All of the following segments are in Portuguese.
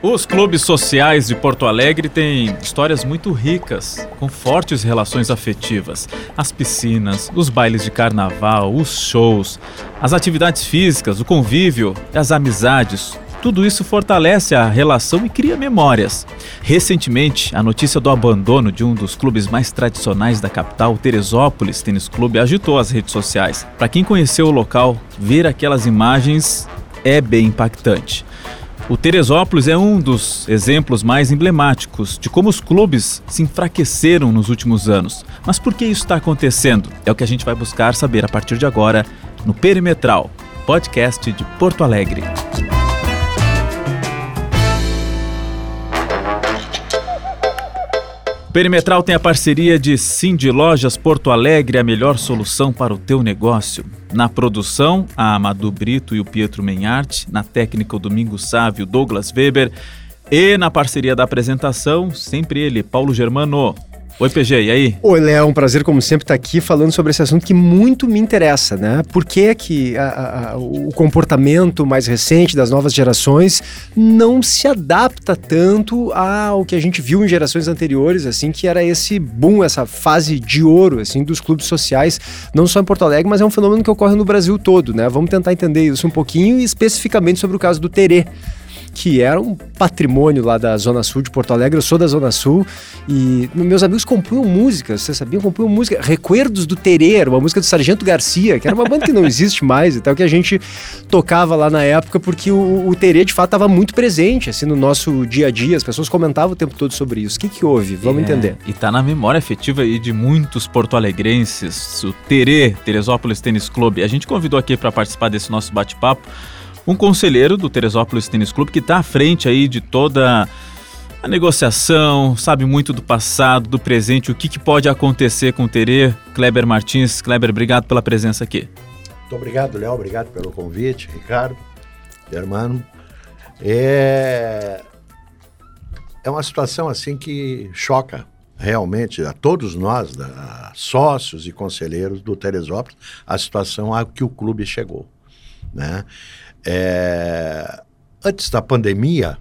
Os clubes sociais de Porto Alegre têm histórias muito ricas, com fortes relações afetivas. As piscinas, os bailes de carnaval, os shows, as atividades físicas, o convívio, as amizades. Tudo isso fortalece a relação e cria memórias. Recentemente, a notícia do abandono de um dos clubes mais tradicionais da capital, Teresópolis Tênis Clube, agitou as redes sociais. Para quem conheceu o local, ver aquelas imagens é bem impactante. O Teresópolis é um dos exemplos mais emblemáticos de como os clubes se enfraqueceram nos últimos anos. Mas por que isso está acontecendo? É o que a gente vai buscar saber a partir de agora no Perimetral, podcast de Porto Alegre. Perimetral tem a parceria de Cindy Lojas Porto Alegre, a melhor solução para o teu negócio. Na produção, a Amadu Brito e o Pietro Menhart, na técnica o Domingo Sávio, Douglas Weber e na parceria da apresentação, sempre ele, Paulo Germano. Oi, PG, e aí? Oi, Léo, um prazer, como sempre, estar aqui falando sobre esse assunto que muito me interessa, né? Por que é que a, a, o comportamento mais recente das novas gerações não se adapta tanto ao que a gente viu em gerações anteriores, assim, que era esse boom, essa fase de ouro, assim, dos clubes sociais, não só em Porto Alegre, mas é um fenômeno que ocorre no Brasil todo, né? Vamos tentar entender isso um pouquinho especificamente sobre o caso do Terê que era um patrimônio lá da Zona Sul de Porto Alegre. Eu sou da Zona Sul e meus amigos compunham músicas, você sabia? Compunham música. Recuerdos do Tereiro, uma música do Sargento Garcia, que era uma banda que não existe mais e tal, que a gente tocava lá na época, porque o, o Terê de fato estava muito presente assim no nosso dia a dia. As pessoas comentavam o tempo todo sobre isso. O que, que houve? Vamos é, entender. E tá na memória afetiva aí de muitos porto-alegrenses, o Terê, Teresópolis Tênis Clube. A gente convidou aqui para participar desse nosso bate-papo um conselheiro do Teresópolis Tênis Clube que está à frente aí de toda a negociação, sabe muito do passado, do presente, o que, que pode acontecer com o Terê. Kleber Martins. Kleber, obrigado pela presença aqui. Muito obrigado, Léo. Obrigado pelo convite, Ricardo, irmão. É... é uma situação assim que choca realmente a todos nós, da, sócios e conselheiros do Teresópolis, a situação a que o clube chegou. Né? É, antes da pandemia,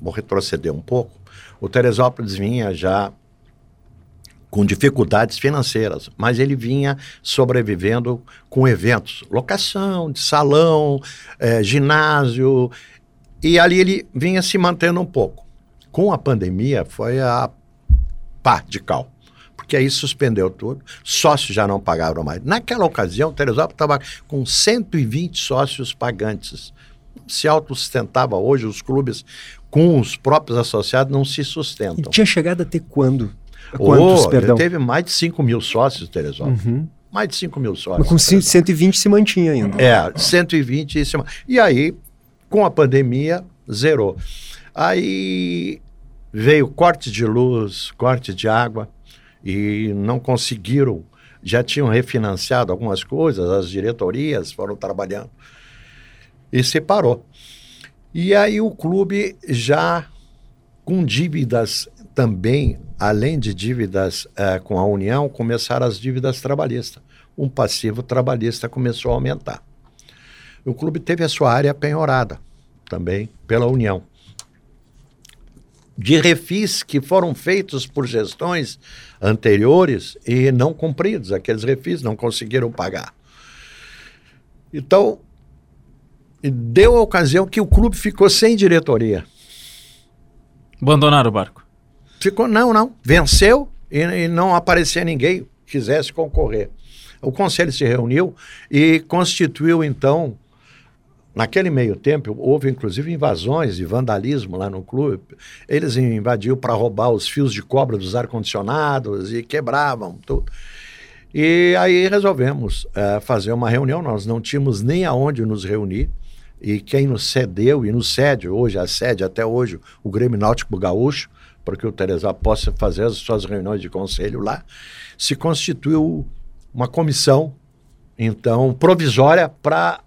vou retroceder um pouco, o Teresópolis vinha já com dificuldades financeiras, mas ele vinha sobrevivendo com eventos, locação de salão, é, ginásio, e ali ele vinha se mantendo um pouco. Com a pandemia foi a pá de cal, porque aí suspendeu tudo, sócios já não pagavam mais. Naquela ocasião, o Teresópolis estava com 120 sócios pagantes. Se autossustentava hoje, os clubes com os próprios associados não se sustentam. E tinha chegado a ter quando? Quantos, oh, perdão? Teve mais de 5 mil sócios, Teresópolis. Uhum. Mais de 5 mil sócios. Mas com 120 se mantinha ainda. É, 120 se E aí, com a pandemia, zerou. Aí veio corte de luz, corte de água e não conseguiram, já tinham refinanciado algumas coisas, as diretorias foram trabalhando e separou. E aí o clube já com dívidas também, além de dívidas é, com a União, começaram as dívidas trabalhistas. Um passivo trabalhista começou a aumentar. O clube teve a sua área penhorada também pela União de refis que foram feitos por gestões anteriores e não cumpridos. Aqueles refis não conseguiram pagar. Então, deu a ocasião que o clube ficou sem diretoria. Abandonaram o barco? Ficou, não, não. Venceu e, e não aparecia ninguém que quisesse concorrer. O conselho se reuniu e constituiu, então, Naquele meio tempo, houve inclusive invasões e vandalismo lá no clube. Eles invadiam para roubar os fios de cobre dos ar-condicionados e quebravam tudo. E aí resolvemos é, fazer uma reunião. Nós não tínhamos nem aonde nos reunir. E quem nos cedeu e nos cede hoje, a sede até hoje, o Grêmio Náutico Gaúcho, para que o Teresa possa fazer as suas reuniões de conselho lá, se constituiu uma comissão, então, provisória para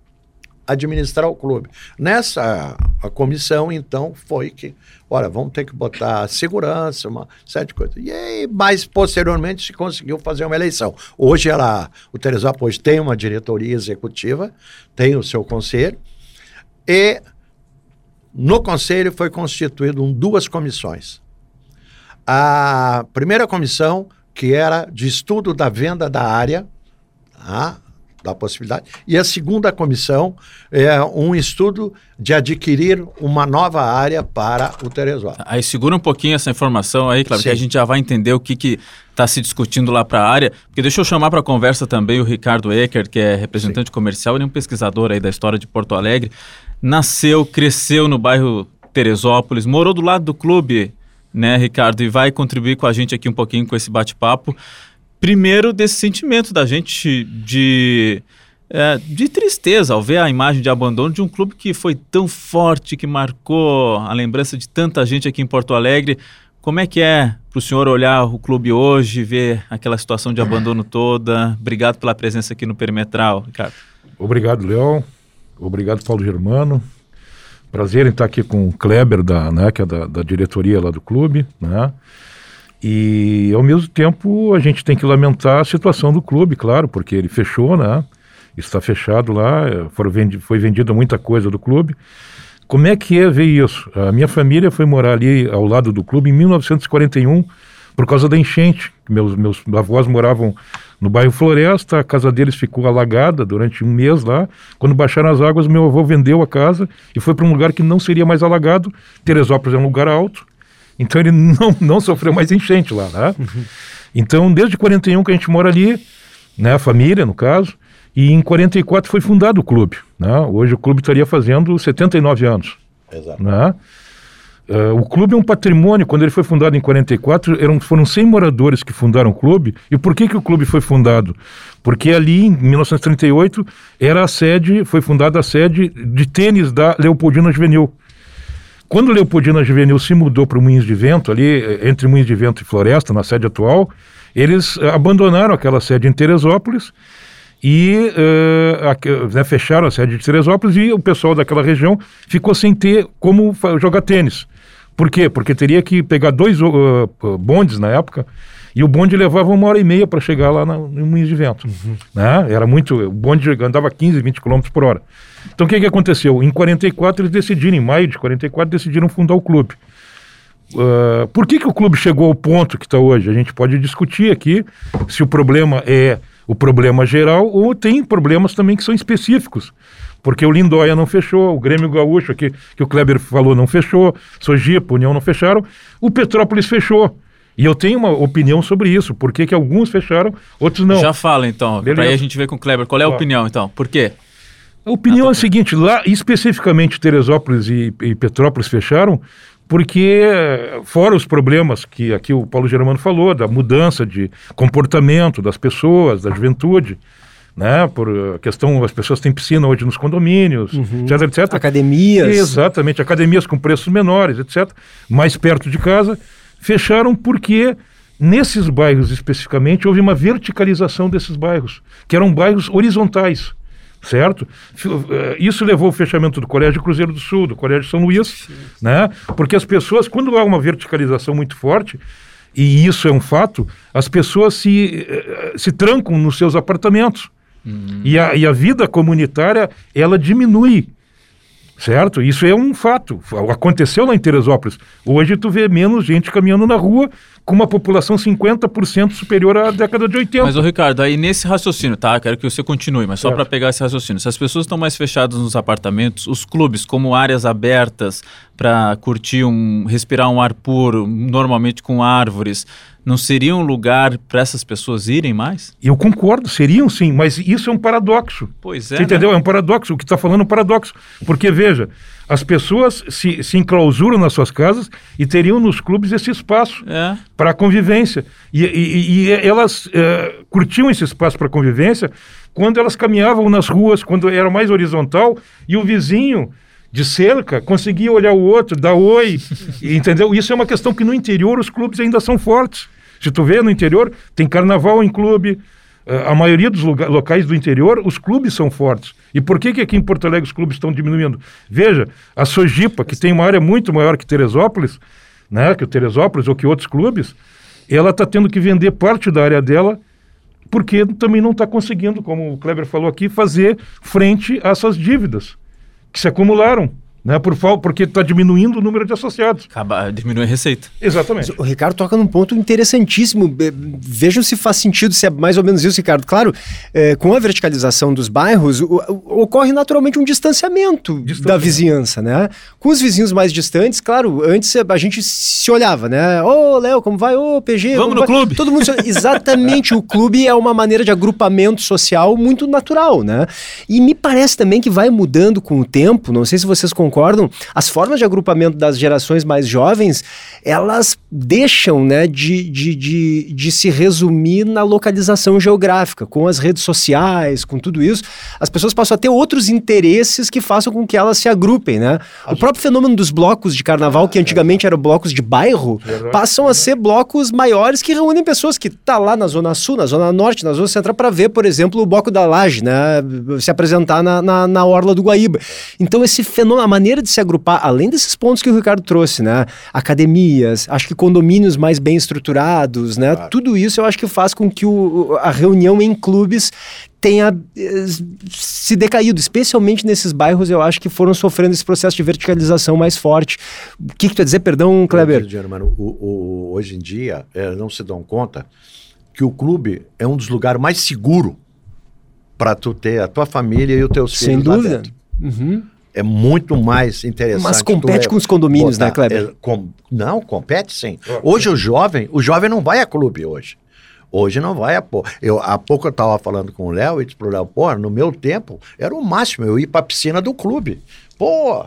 administrar o clube. Nessa a comissão, então, foi que, olha, vamos ter que botar segurança, uma série de coisas. E aí, mais posteriormente, se conseguiu fazer uma eleição. Hoje ela, o Teresópolis tem uma diretoria executiva, tem o seu conselho, e no conselho foi constituído duas comissões. A primeira comissão, que era de estudo da venda da área, tá? Da possibilidade. E a segunda comissão é um estudo de adquirir uma nova área para o Teresópolis. Aí segura um pouquinho essa informação aí, claro, que a gente já vai entender o que está se discutindo lá para a área. Porque deixa eu chamar para a conversa também o Ricardo Ecker, que é representante Sim. comercial, ele é um pesquisador aí da história de Porto Alegre. Nasceu, cresceu no bairro Teresópolis, morou do lado do clube, né, Ricardo, e vai contribuir com a gente aqui um pouquinho com esse bate-papo. Primeiro, desse sentimento da gente de, é, de tristeza ao ver a imagem de abandono de um clube que foi tão forte, que marcou a lembrança de tanta gente aqui em Porto Alegre. Como é que é para o senhor olhar o clube hoje, ver aquela situação de abandono toda? Obrigado pela presença aqui no Perimetral, Ricardo. Obrigado, Leão. Obrigado, Paulo Germano. Prazer em estar aqui com o Kleber, da, né, que é da, da diretoria lá do clube. Né? E, ao mesmo tempo, a gente tem que lamentar a situação do clube, claro, porque ele fechou, né? Está fechado lá, eh, foram vendi foi vendida muita coisa do clube. Como é que é ver isso? A minha família foi morar ali ao lado do clube em 1941 por causa da enchente. Meus, meus avós moravam no bairro Floresta, a casa deles ficou alagada durante um mês lá. Quando baixaram as águas, meu avô vendeu a casa e foi para um lugar que não seria mais alagado. Teresópolis é um lugar alto então ele não, não sofreu mais enchente lá, né? Uhum. Então, desde 41 que a gente mora ali, né, a família, no caso, e em 44 foi fundado o clube. Né? Hoje o clube estaria fazendo 79 anos. Exato. Né? Uh, o clube é um patrimônio, quando ele foi fundado em 44, eram, foram 100 moradores que fundaram o clube. E por que, que o clube foi fundado? Porque ali, em 1938, era a sede, foi fundada a sede de tênis da Leopoldina Juvenil. Quando Leopoldina Juvenil se mudou para o Moinhos de Vento, ali eh, entre Moinhos de Vento e Floresta, na sede atual, eles uh, abandonaram aquela sede em Teresópolis e uh, a, né, fecharam a sede de Teresópolis e o pessoal daquela região ficou sem ter como jogar tênis. Por quê? Porque teria que pegar dois uh, bondes na época e o bonde levava uma hora e meia para chegar lá no Moinhos de Vento. Uhum. Né? Era muito. O bonde andava 15, 20 km por hora. Então o que, que aconteceu? Em 44 eles decidiram, em maio de 44, decidiram fundar o clube. Uh, por que, que o clube chegou ao ponto que está hoje? A gente pode discutir aqui se o problema é o problema geral ou tem problemas também que são específicos. Porque o Lindóia não fechou, o Grêmio Gaúcho, aqui, que o Kleber falou, não fechou, Sojipa, União não fecharam, o Petrópolis fechou. E eu tenho uma opinião sobre isso. Por que, que alguns fecharam, outros não? Já fala então. Para aí a gente ver com o Kleber. Qual é a opinião então? Por quê? A opinião é a seguinte: lá, especificamente Teresópolis e, e Petrópolis fecharam porque, fora os problemas que aqui o Paulo Germano falou, da mudança de comportamento das pessoas, da juventude, né? Por questão, as pessoas têm piscina hoje nos condomínios, uhum. etc, etc. Academias. Exatamente, academias com preços menores, etc. Mais perto de casa fecharam porque nesses bairros especificamente houve uma verticalização desses bairros, que eram bairros horizontais, certo? Eh, isso levou ao fechamento do Colégio Cruzeiro do Sul, do Colégio São Luís, né? Porque as pessoas, quando há uma verticalização muito forte, e isso é um fato, as pessoas se, eh, se trancam nos seus apartamentos. Uhum. E, a, e a vida comunitária, ela diminui certo? Isso é um fato. Aconteceu lá em Teresópolis. Hoje tu vê menos gente caminhando na rua com uma população 50% superior à década de 80. Mas, o Ricardo, aí nesse raciocínio, tá? Quero que você continue, mas só para pegar esse raciocínio. Se as pessoas estão mais fechadas nos apartamentos, os clubes, como áreas abertas para curtir um, respirar um ar puro, normalmente com árvores, não seria um lugar para essas pessoas irem mais? Eu concordo, seriam sim, mas isso é um paradoxo. Pois é. Você entendeu? Né? É um paradoxo. O que está falando é um paradoxo. Porque, veja, as pessoas se, se enclausuram nas suas casas e teriam nos clubes esse espaço é. para convivência. E, e, e elas é, curtiam esse espaço para convivência quando elas caminhavam nas ruas, quando era mais horizontal, e o vizinho de cerca conseguia olhar o outro, dar oi, entendeu? Isso é uma questão que no interior os clubes ainda são fortes. Se tu vê no interior, tem carnaval em clube, uh, a maioria dos locais do interior, os clubes são fortes. E por que, que aqui em Porto Alegre os clubes estão diminuindo? Veja, a Sojipa, que tem uma área muito maior que Teresópolis, né, que o Teresópolis ou que outros clubes, ela está tendo que vender parte da área dela porque também não está conseguindo, como o Kleber falou aqui, fazer frente a essas dívidas que se acumularam né? Por falta, porque está diminuindo o número de associados. Acaba, diminui a receita. Exatamente. O Ricardo toca num ponto interessantíssimo. Vejam se faz sentido, se é mais ou menos isso, Ricardo. Claro, é, com a verticalização dos bairros, o- o- ocorre naturalmente um distanciamento, da Distanciamento. vizinhança, né? Com os vizinhos mais distantes, claro, antes a gente se olhava, né? Ô, Léo, como vai? Ô, PG, Vamos no vai? clube. Todo mundo se... Exatamente, o clube é uma maneira de agrupamento social muito natural, né? E me parece também que vai mudando com o tempo, não sei se vocês concordam, as formas de agrupamento das gerações mais jovens, elas deixam, né, de, de, de, de se resumir na localização geográfica, com as redes sociais, com tudo isso, as pessoas passam a ter outros interesses que façam com que elas se agrupem, né? O próprio fenômeno dos blocos de carnaval, que antigamente eram blocos de bairro, passam a ser blocos maiores que reúnem pessoas que tá lá na Zona Sul, na Zona Norte, na Zona Central, para ver, por exemplo, o bloco da Laje, né? Se apresentar na, na, na Orla do Guaíba. Então, esse fenômeno, a maneira de se agrupar, além desses pontos que o Ricardo trouxe, né? Academias, acho que condomínios mais bem estruturados, né? Tudo isso eu acho que faz com que o, a reunião em clubes tenha eh, se decaído, especialmente nesses bairros, eu acho que foram sofrendo esse processo de verticalização mais forte. O que, que tu ia dizer, perdão, Kleber? Germano, o, o- hoje em dia, é, não se dão conta que o clube é um dos lugares mais seguros para tu ter a tua família e os teus Sem filhos lá dúvida. Uhum. É muito mais interessante. Mas compete é com os condomínios, né, botar- Kleber? é, com- não, compete sim. Hoje o jovem, o jovem não vai a clube hoje. Hoje não vai a pô. Eu, há pouco eu estava falando com o Léo e disse pro Léo, pô, no meu tempo era o máximo eu ir para a piscina do clube. Pô,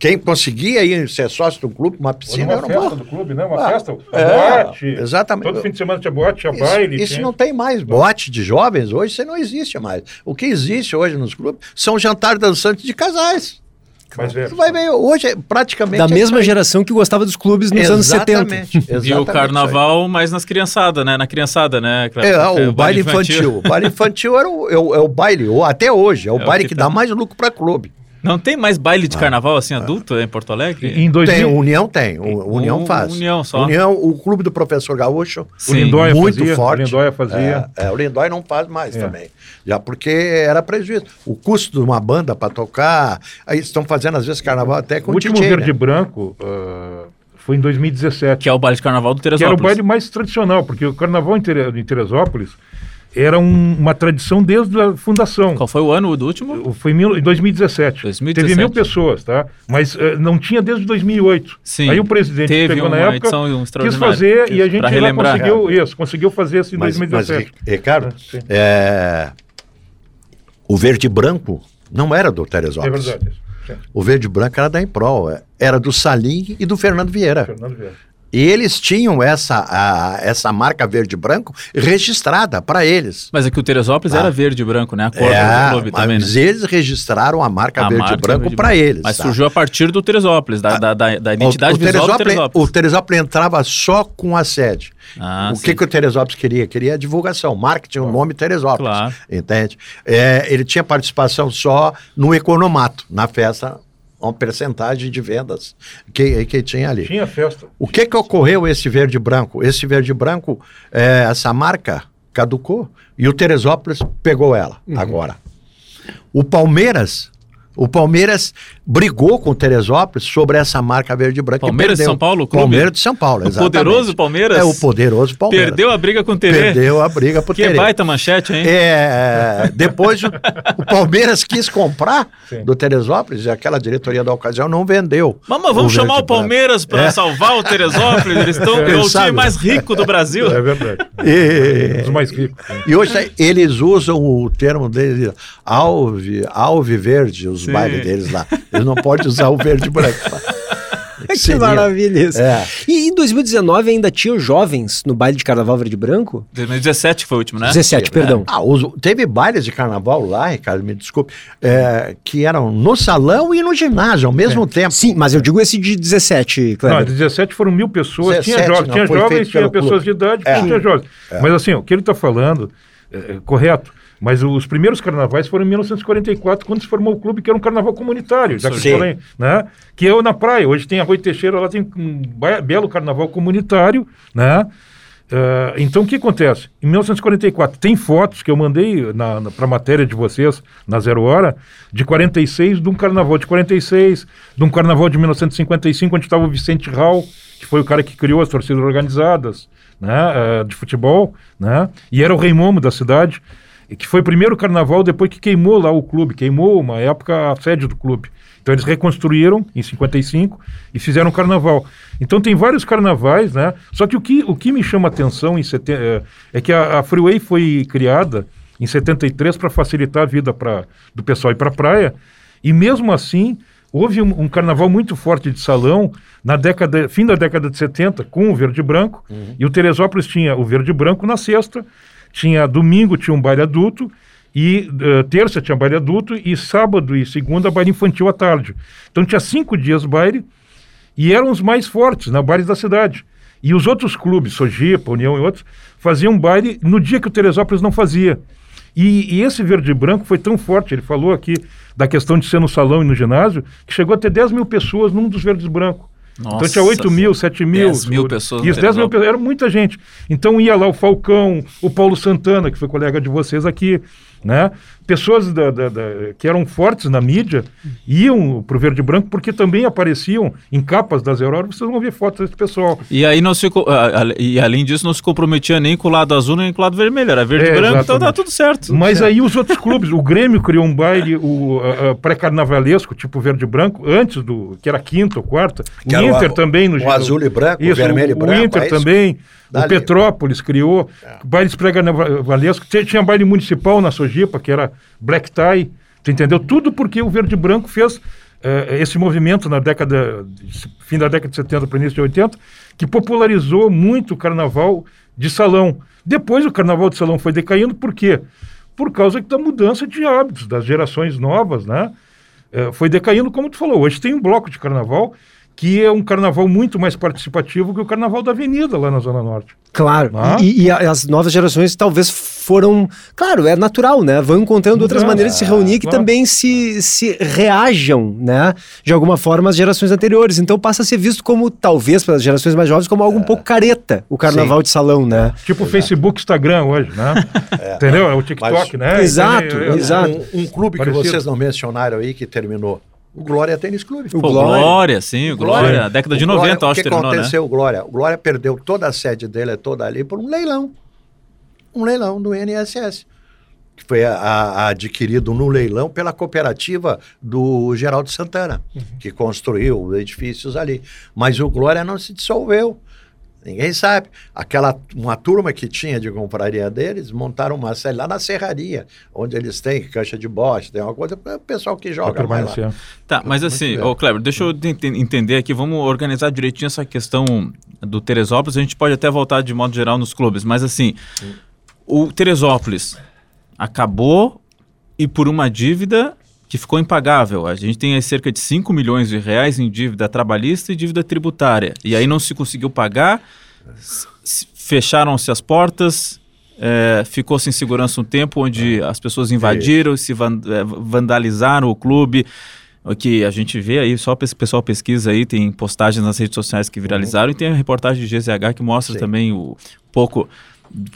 quem conseguia ir ser sócio do clube, uma piscina era festa uma do clube, né? Uma Ah, festa, é, boate. exatamente. Todo fim de semana tinha boate, tinha Isso, baile. isso tinha- não tem mais. Boate de jovens hoje, isso não existe mais. O que existe hoje nos clubes são jantar dançantes de casais. Velho. Tu vai ver, hoje é praticamente. Da é mesma geração que gostava dos clubes nos anos 70. Exatamente, E o exatamente carnaval mais nas criançadas, né? Na criançada, né? aí. É, o baile infantil. O baile infantil era o, é, o, é o baile, ou até hoje, é o É o baile que que, tá. dá mais lucro para clube. Não tem mais baile de carnaval assim adulto em Porto Alegre? Em 2000, Tem, o União tem, o União O- faz. União só. União, o clube do professor Gaúcho, o Sim. Lindóia muito fazia, forte. O Lindóia fazia. É, é, o Lindóia não faz mais É. também. Já porque era prejuízo. O custo de uma banda para tocar, aí estão fazendo às vezes carnaval até com o último DJ, Verde né? Branco ah, foi em 2017. Que é o baile de carnaval do que era o Teresópolis. baile mais tradicional, porque o carnaval em Teresópolis era um- uma tradição desde a fundação. Qual foi o ano do último? Foi em mil- em 2017. 2017. Teve mil pessoas, tá? Mas eh, não tinha desde 2008. Sim. Aí o presidente Teve pegou na uma época, edição quis fazer e a Isso, gente relembrar. conseguiu isso, conseguiu fazer isso em Mas, mas 2017. Ri- Ricardo, Sim. é, o verde branco não era do É Teresópolis. verdade. isso. Sim. O verde e branco era da Improl, é, era do Salim e do Fernando Vieira. Fernando Vieira. E eles tinham essa, a- essa marca verde e branco registrada para eles. Mas é que o Teresópolis Ah. era verde e branco, né? A cor É, do clube também, né? mas eles registraram a marca A verde marca e branco para eles. Mas tá? surgiu a partir do Teresópolis, da, da, da, da identidade o, o visual do Teresópolis, Teresópolis. o Teresópolis entrava só com a sede. Ah, o sim. que, que o Teresópolis queria? Queria divulgação, marketing, o nome Teresópolis. Claro. Entende? É, ele tinha participação só no economato, na festa, uma percentagem de vendas que, que tinha ali. Tinha festa. O que que ocorreu esse verde branco? Esse verde e branco, é, essa marca caducou e o Teresópolis pegou ela agora. O Palmeiras, o Palmeiras brigou com o Teresópolis sobre essa marca verde e branca. Palmeiras de. São Paulo, o clube? Palmeiras de São Paulo, O exatamente. poderoso Palmeiras? É o poderoso Palmeiras. Perdeu a briga com o Terê. Perdeu a briga pro Que Terê. baita manchete, hein? É, depois o, o Palmeiras quis comprar Sim. do Teresópolis e aquela diretoria da ocasião não vendeu. Mas, mas vamos o chamar o. Palmeiras para É. salvar o Teresópolis. Eles estão é, o time mais rico do Brasil. É verdade. E- dos mais ricos. E hoje eles usam o termo deles, alve, alve verde, os Sim. bailes deles lá. Eles não podem usar o verde e branco. Que Seria- maravilha isso. É. E em 2019 ainda tinha jovens no baile de carnaval verde e branco? 2017 foi o último, né? 17, perdão. Ah, os- teve bailes de carnaval lá, Ricardo, me desculpe, é, que eram no salão e no ginásio ao mesmo tempo. Sim, mas eu digo esse de 17, Não, Kleber. 17 foram mil pessoas. 17 tinha jovens, não, tinha jovens, tinha pessoas clube. de idade, É. tinha jovens. Mas assim, o que ele está falando é, é correto. Mas os primeiros carnavais foram em 1944, quando se formou o clube, que era um carnaval comunitário, já que, eu falei, né? que é o na praia. Hoje tem a Rui Teixeira, lá tem um belo carnaval comunitário, né? Uh, então, o que acontece? Em 1944, tem fotos que eu mandei para a matéria de vocês, na Zero Hora, de 46, de um carnaval de 46, de um carnaval de 1955, onde estava o Vicente Hall, que foi o cara que criou as torcidas organizadas né, uh, de futebol, né, e era o rei momo da cidade, que foi o primeiro carnaval depois que queimou lá o clube, queimou uma época a sede do clube. Então eles reconstruíram em 55 e fizeram carnaval. Então tem vários carnavais, né? Só que o que, o que me chama atenção em sete, é, é que a, a Freeway foi criada em 73 para facilitar a vida pra, do pessoal ir para a praia. E mesmo assim, houve um, um, carnaval muito forte de salão na década, fim da década de 70 com o verde e branco. Uhum. E o Teresópolis tinha o verde e branco na sexta, tinha domingo tinha um baile adulto e uh, terça tinha baile adulto e sábado e segunda baile infantil à tarde. Então tinha cinco dias baile e eram os mais fortes, na baile da cidade. E os outros clubes, Sojipa, União e outros, faziam baile no dia que o Teresópolis não fazia. E, e, esse verde e branco foi tão forte, ele falou aqui da questão de ser no salão e no ginásio, que chegou a ter 10 mil pessoas num dos verdes brancos. Nossa, então tinha 8 mil, 7 mil. 10 mil pessoas. Isso, 10 mil pessoas. Era muita gente. Então ia lá o Falcão, o Paulo Santana, que foi colega de vocês aqui, né? Pessoas da, da, da, que eram fortes na mídia iam para o verde e branco porque também apareciam em capas das Auroras. Vocês vão ver fotos desse pessoal. E aí não se e além disso não se comprometia nem com o lado azul nem com o lado vermelho. Era verde e é, branco, exatamente. então dá tudo certo. Mas certo. aí os outros clubes, o Grêmio criou um baile o pré-carnavalesco, tipo verde e branco, antes do que era quinta ou quarta. Que o Inter também no o azul e branco, isso, o vermelho e branco. O Inter é também. Dali. O Petrópolis criou é. bailes pré-carnavalescos. Tinha, tinha baile municipal na Sojipa, que era black tie. Tu entendeu? Tudo porque o Verde Branco fez eh, esse movimento na década, fim da década de 70 para início de 80, que popularizou muito o carnaval de salão. Depois o carnaval de salão foi decaindo, por quê? Por causa da mudança de hábitos das gerações novas, né? Eh, foi decaindo, como tu falou. Hoje tem um bloco de carnaval que é um carnaval muito mais participativo que o carnaval da Avenida lá na Zona Norte. Claro, ah? e, e, as novas gerações talvez foram, claro, é natural, né? Vão encontrando outras maneiras de se reunir que também se, se reajam, né? De alguma forma às gerações anteriores. Então passa a ser visto como, talvez, pelas gerações mais jovens, como algo é. um pouco careta, o carnaval Sim. de salão, né? Tipo o Facebook, Instagram hoje, né? É. Entendeu? É o TikTok, Mas, né? Exato, exato. Um, um clube Parecido. que vocês não mencionaram aí, que terminou o Glória Tênis Clube. O Glória, Glória sim, o Glória, Glória década de 90, Glória, acho que terminou, O que aconteceu, né? o Glória? O Glória perdeu toda a sede dele, toda ali, por um leilão. Um leilão do INSS. Que foi a, a, adquirido no leilão pela cooperativa do Geraldo Santana, uhum. que construiu edifícios ali. Mas o Glória não se dissolveu. Ninguém sabe. Aquela, uma turma que tinha de compraria deles, montaram uma série lá na serraria, onde eles têm cancha de bote, tem uma coisa, o pessoal que joga lá. Tá, mas assim, ô Kleber, deixa eu entender aqui, vamos organizar direitinho essa questão do Teresópolis, a gente pode até voltar de modo geral nos clubes, mas assim, o Teresópolis acabou e por uma dívida que ficou impagável. A gente tem aí cerca de 5 milhões de reais em dívida trabalhista e dívida tributária. E aí não se conseguiu pagar, fecharam-se as portas, é, ficou sem segurança um tempo, onde as pessoas invadiram, se é, vandalizaram o clube. O que a gente vê aí, só o pessoal pesquisa aí, tem postagens nas redes sociais que viralizaram uhum. e tem a reportagem de GZH que mostra Sim. também o pouco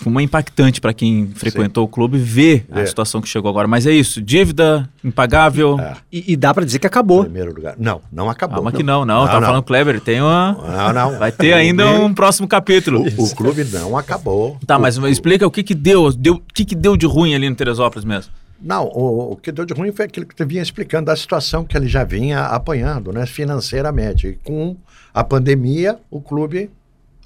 uma impactante para quem frequentou Sim. o clube ver é. a situação que chegou agora. Mas é isso, dívida impagável. É. E, e, dá para dizer que acabou. Em primeiro lugar. Não, não acabou. Calma não. que não, não. não tá não. falando Kleber, tem uma. Não, não. Vai ter ainda um próximo capítulo. O, o, clube não acabou. Tá, mas o, explica o que que deu, deu, o que que deu de ruim ali no Teresópolis mesmo. Não, o, o, que deu de ruim foi aquilo que tu vinha explicando da situação que ele já vinha apanhando, né, financeiramente. E com a pandemia, o clube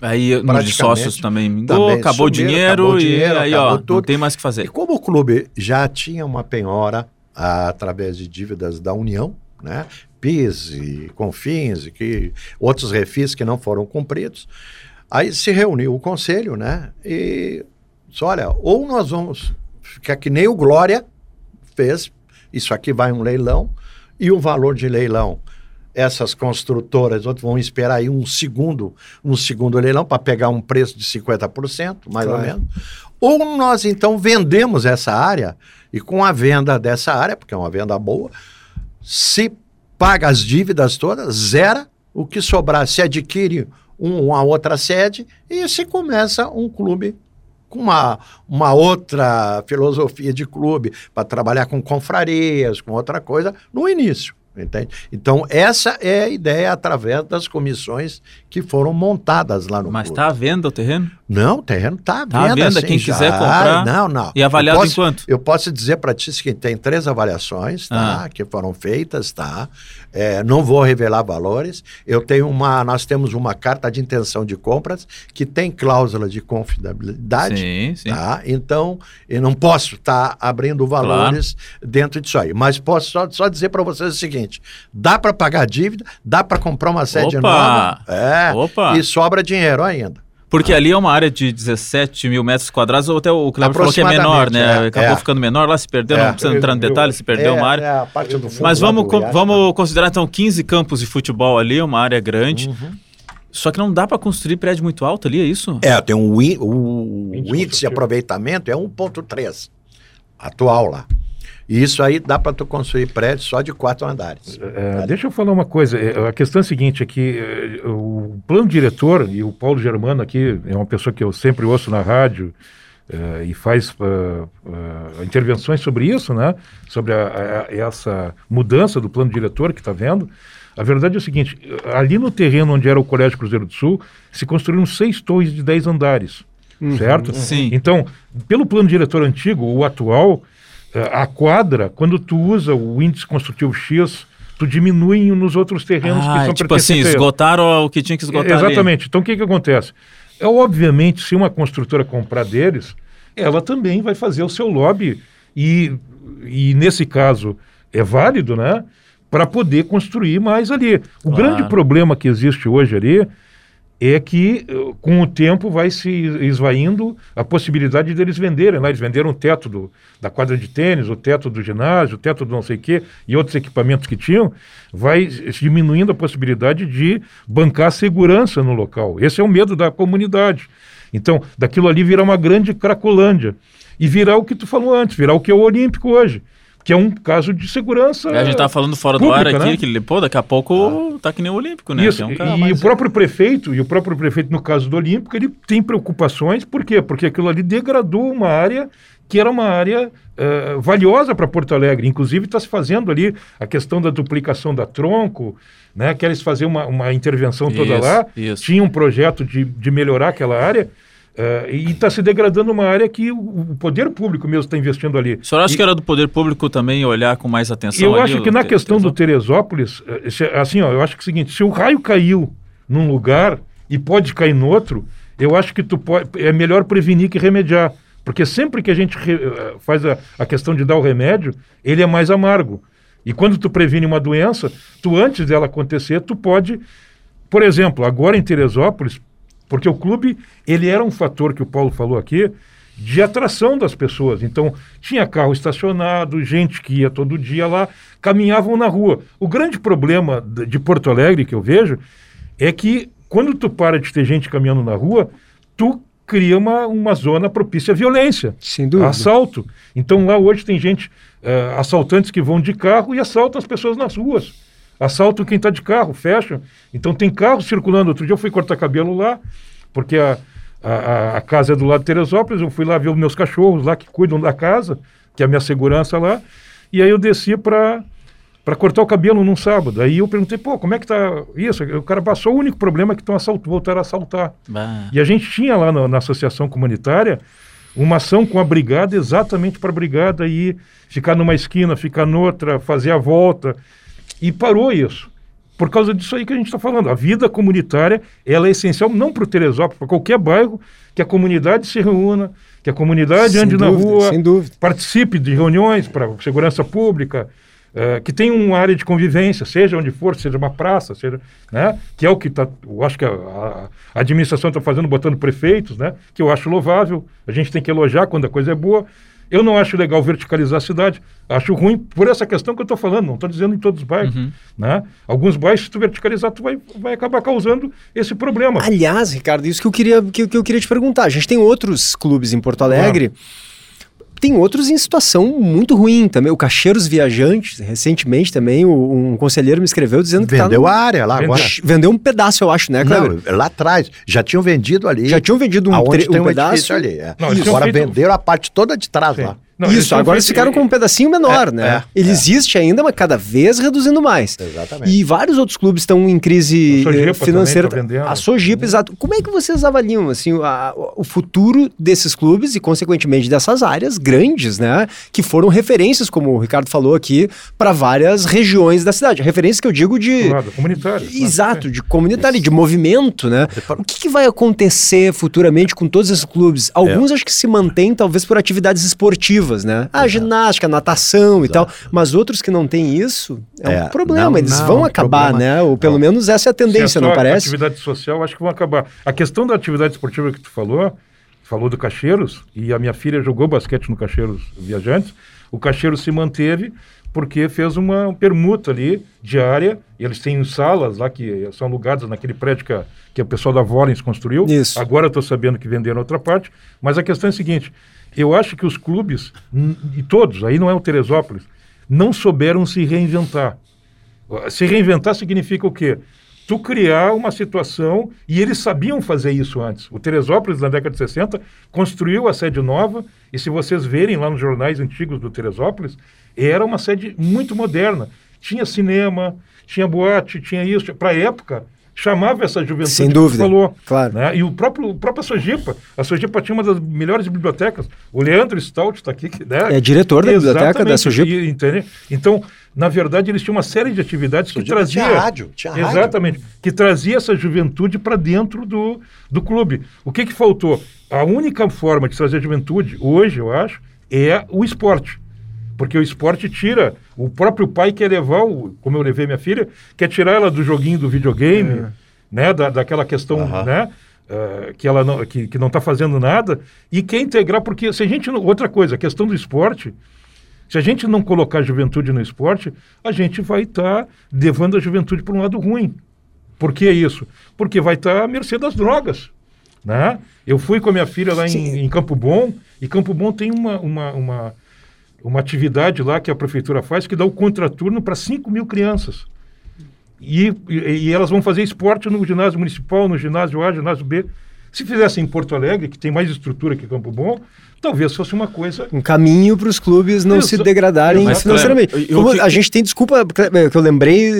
Aí no de sócios também mingou, também acabou, sumiram, o dinheiro, acabou o dinheiro e aí ó, tudo. não tem mais o que fazer. E como o clube já tinha uma penhora ah, através de dívidas da União, né? PIS e Confins e que outros refis que não foram cumpridos, aí se reuniu o conselho, né? E disse, olha, ou nós vamos ficar que nem o Glória fez, isso aqui vai um leilão e o valor de leilão essas construtoras vão esperar aí um segundo, um segundo leilão para pegar um preço de 50%, mais claro. ou menos. Ou nós então vendemos essa área e com a venda dessa área, porque é uma venda boa, se paga as dívidas todas, zera, o que sobrar se adquire um- uma outra sede e se começa um clube com uma, uma outra filosofia de clube, para trabalhar com confrarias, com outra coisa, no início. Entende? Então, essa é a ideia através das comissões que foram montadas lá no Mas está à venda o terreno? Não, o terreno está à Tá à venda. venda, quem já. quiser comprar. Não, não. E avaliado eu em posso, quanto? Eu posso dizer para ti que tem três avaliações, tá? Ah. Que foram feitas, tá? É, não vou revelar valores. Eu tenho uma, nós temos uma carta de intenção de compras que tem cláusula de confidencialidade. Sim, sim. Tá? Então, eu não posso estar abrindo valores dentro disso aí. Mas posso só, só dizer para vocês o seguinte: dá para pagar dívida, dá para comprar uma sede Opa! nova. É, Opa! E sobra dinheiro ainda. Porque ali é uma área de 17 mil metros quadrados, ou até o Cleber falou que é menor, né? É, Acabou é. ficando menor, lá se perdeu, É. não precisa entrar no detalhe, se perdeu é, uma área. é a parte do fundo Mas vamos, Goiás, vamos considerar então 15 campos de futebol ali, uma área grande. Uhum. Só que não dá para construir prédio muito alto ali, é isso? É, tem um, índice- o, Índice o índice de aproveitamento é 1,3 atual lá. E isso aí dá para tu construir prédio só de quatro andares. É, deixa eu falar uma coisa. é, A questão é a seguinte: é que é, o plano diretor, e o Paulo Germano aqui é uma pessoa que eu sempre ouço na rádio é, e faz ah, ah, intervenções sobre isso, né? Sobre a- a- essa mudança do plano diretor que está vendo. A verdade é o seguinte: ali no terreno onde era o Colégio Cruzeiro do Sul, se construíram seis torres de dez andares. Certo? Sim. Então, pelo plano diretor antigo, o atual, eh, a quadra, quando tu usa o índice construtivo X, tu diminui nos outros terrenos que Ah, são tipo assim, esgotaram o que tinha que esgotar ali. Exatamente. Então, o que, que acontece? É obviamente, se uma construtora comprar deles, ela também vai fazer o seu lobby e, e nesse caso, é válido, né? Para poder construir mais ali. O Claro. grande problema que existe hoje ali é que eh, com o tempo vai se esvaindo a possibilidade deles venderem. Né? Eles venderam o teto do, da quadra de tênis, o teto do ginásio, o teto do não sei o quê e outros equipamentos que tinham, vai diminuindo a possibilidade de bancar segurança no local. Esse é o medo da comunidade. Então, daquilo ali virar uma grande cracolândia. E virar o que tu falou antes, virar o que é o Olímpico hoje, que é um caso de segurança. É, a gente tava falando fora do pública, ar aqui, né? que pô, daqui a pouco tá que nem o Olímpico, né? Isso, é um cara e o próprio prefeito, e o próprio prefeito, no caso do Olímpico, ele tem preocupações, por quê? Porque aquilo ali degradou uma área que era uma área eh, valiosa para Porto Alegre. Inclusive está se fazendo ali a questão da duplicação da tronco, né? Querem fazer uma, uma intervenção toda Isso, lá. isso. Tinha um projeto de, de melhorar aquela área. Eh, e está se degradando uma área que o, poder público mesmo está investindo ali. O senhor acha E- que era do poder público também olhar com mais atenção eu ali acho que na te- questão do Teresópolis? Se- assim, ó, eu acho que é o seguinte, se o raio caiu num lugar e pode cair no outro, eu acho que tu pode, é melhor prevenir que remediar. Porque sempre que a gente re- eh, faz a, a questão de dar o remédio, ele é mais amargo. E quando tu previne uma doença, tu antes dela acontecer, tu pode, por exemplo, agora em Teresópolis, porque o clube, ele era um fator que o Paulo falou aqui, de atração das pessoas. Então, tinha carro estacionado, gente que ia todo dia lá, caminhavam na rua. O grande problema de Porto Alegre que eu vejo é que quando tu para de ter gente caminhando na rua, tu cria uma, uma zona propícia à violência. Sem dúvida. Assalto. Então lá hoje tem gente, eh, assaltantes que vão de carro e assaltam as pessoas nas ruas. Assaltam quem está de carro, fecham. Então tem carro circulando. Outro dia eu fui cortar cabelo lá, porque a, a, a- casa é do lado de Teresópolis. Eu fui lá ver os meus cachorros lá que cuidam da casa, que é a minha segurança lá. E aí eu desci para para cortar o cabelo num sábado. Aí eu perguntei, pô, como é que tá isso? O cara passou, o único problema é que estão assaltando, voltaram a assaltar. Bah. E a gente tinha lá na, na associação comunitária uma ação com a brigada exatamente para a brigada ir ficar numa esquina, ficar noutra, fazer a volta. E parou isso. Por causa disso aí que a gente está falando. A vida comunitária ela é essencial não para o Teresópolis, para qualquer bairro, que a comunidade se reúna, que a comunidade Sem ande na dúvida, rua, sem dúvida. participe de reuniões para segurança pública, eh, que tenha uma área de convivência, seja onde for, seja uma praça, seja, né, que é o que tá, eu acho que a, a- a administração está fazendo, botando prefeitos, né, que eu acho louvável. A gente tem que elogiar quando a coisa é boa. Eu não acho legal verticalizar a cidade. Acho ruim por essa questão que eu estou falando. Não estou dizendo em todos os bairros. Né? Alguns bairros, se tu verticalizar, tu vai, vai acabar causando esse problema. Aliás, Ricardo, isso que eu queria, que, que eu queria te perguntar. A gente tem outros clubes em Porto Alegre. Tem outros em situação muito ruim também. O Caixeiros Viajantes, recentemente também, o, um conselheiro me escreveu dizendo que Vendeu tá a área lá agora. Vendeu um pedaço, eu acho, né, Kleber? Não, lá atrás. Já tinham vendido ali. Já tinham vendido um, tre- tem um um pedaço. ali. é. Não, eles Agora feito- venderam a parte toda de trás Sim. lá. Não, Isso, agora eles feito- ficaram com um pedacinho menor, É, né? é, Ele é. existe ainda, mas cada vez reduzindo mais. Exatamente. E vários outros clubes estão em crise A eh, financeira. tá a Sojipa, exato. Como é que vocês avaliam assim, a- o futuro desses clubes e, consequentemente, dessas áreas grandes, né? Que foram referências, como o Ricardo falou aqui, para várias regiões da cidade. Referências que eu digo de. Claro, comunitário. Exato, de comunitário, de movimento, né? O que, que vai acontecer futuramente com todos esses clubes? Alguns acho que se mantêm, talvez, por atividades esportivas, né? Ah, ginástica, natação e tal. Mas outros que não têm isso, é, É, um problema. não, Eles não, vão um acabar, problema. né? Ou pelo Não. menos essa é a tendência, é não parece? atividade social, acho que vão acabar. A questão da atividade esportiva que tu falou, falou do Caixeiros, e a minha filha jogou basquete no Caixeiros Viajantes, o Caixeiros se manteve porque fez uma permuta ali diária, e eles têm salas lá que são alugadas naquele prédio que, a, que o pessoal da Volens construiu. Isso. Agora eu estou sabendo que venderam outra parte, mas a questão é a seguinte, eu acho que os clubes, e todos, aí não é o Teresópolis, não souberam se reinventar. Se reinventar significa o quê? Tu criar uma situação, e eles sabiam fazer isso antes. O Teresópolis, na década de 60, construiu a sede nova, e se vocês verem lá nos jornais antigos do Teresópolis, era uma sede muito moderna. Tinha cinema, tinha boate, tinha isso. Para a época, chamava essa juventude Sem dúvida, falou. claro. né? E o próprio, o próprio Sojipa, a Sojipa tinha uma das melhores bibliotecas. O Leandro Stout está aqui. que, Né? É diretor da biblioteca da Sojipa. e- entende? Então, na verdade, eles tinham uma série de atividades que trazia... tinha rádio, tinha rádio. Exatamente. Que trazia essa juventude para dentro do, do clube. O que, que faltou? A única forma de trazer a juventude, hoje, eu acho, é o esporte. Porque o esporte tira. O próprio pai quer levar, o, como eu levei minha filha, quer tirar ela do joguinho do videogame, né? Da, daquela questão, né? eh, que ela não, que, que não está fazendo nada, e quer integrar, porque se a gente. não- Outra coisa, a questão do esporte, se a gente não colocar a juventude no esporte, a gente vai estar levando a juventude para um lado ruim. Por que isso? Porque vai estar à mercê das drogas. Né? Eu fui com a minha filha lá em, em Campo Bom, e Campo Bom tem uma, uma, uma, uma atividade lá que a prefeitura faz que dá o contraturno para 5 mil crianças. E, e, e elas vão fazer esporte no ginásio municipal, no ginásio A, ginásio B. Se fizessem em Porto Alegre, que tem mais estrutura que Campo Bom, talvez fosse uma coisa Um caminho para os clubes não Isso. se degradarem Mas, financeiramente. Cleber, e- e o que- a gente tem, desculpa, Cleber, que eu lembrei,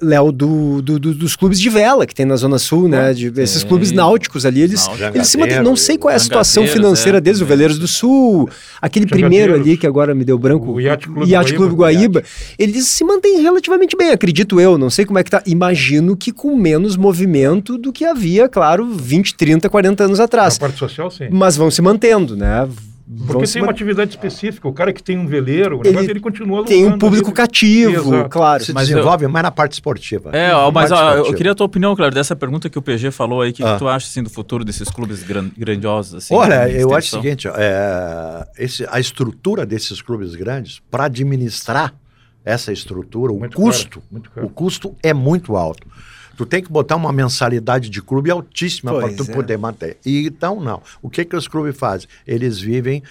Léo, do, do- do- dos clubes de vela que tem na Zona Sul, né? De, esses clubes náuticos ali, eles, Náutico. eles se mantêm. Não sei qual é a situação financeira é, deles, o também. Veleiros do Sul, aquele primeiro ali que agora me deu branco, O Yacht Clube Yacht Guaíba. Clube Guaíba, eles se mantêm relativamente bem, acredito eu. Não sei como é que tá. Imagino que com menos movimento do que havia, claro, 20, 30, 40 anos atrás. parte social, sim. Mas vão se mantendo, né? Porque se tem uma atividade específica. O cara que tem um veleiro, Ele negócio, ele continua tem um público ali. cativo, Exato. claro. Se Mas desenvolve mais na parte esportiva. É, ó, mas ó, eu queria a tua opinião, claro, dessa pergunta que o PG falou aí. O que, que Ah. tu acha assim, do futuro desses clubes gran- grandiosos? Assim, Olha, eu acho o seguinte, ó, é, esse, a estrutura desses clubes grandes, para administrar essa estrutura, o Muito custo, caro, muito caro. o custo é muito alto. Tu tem que botar uma mensalidade de clube altíssima para tu é. poder manter. E então não. O que que os clubes fazem? Eles vivem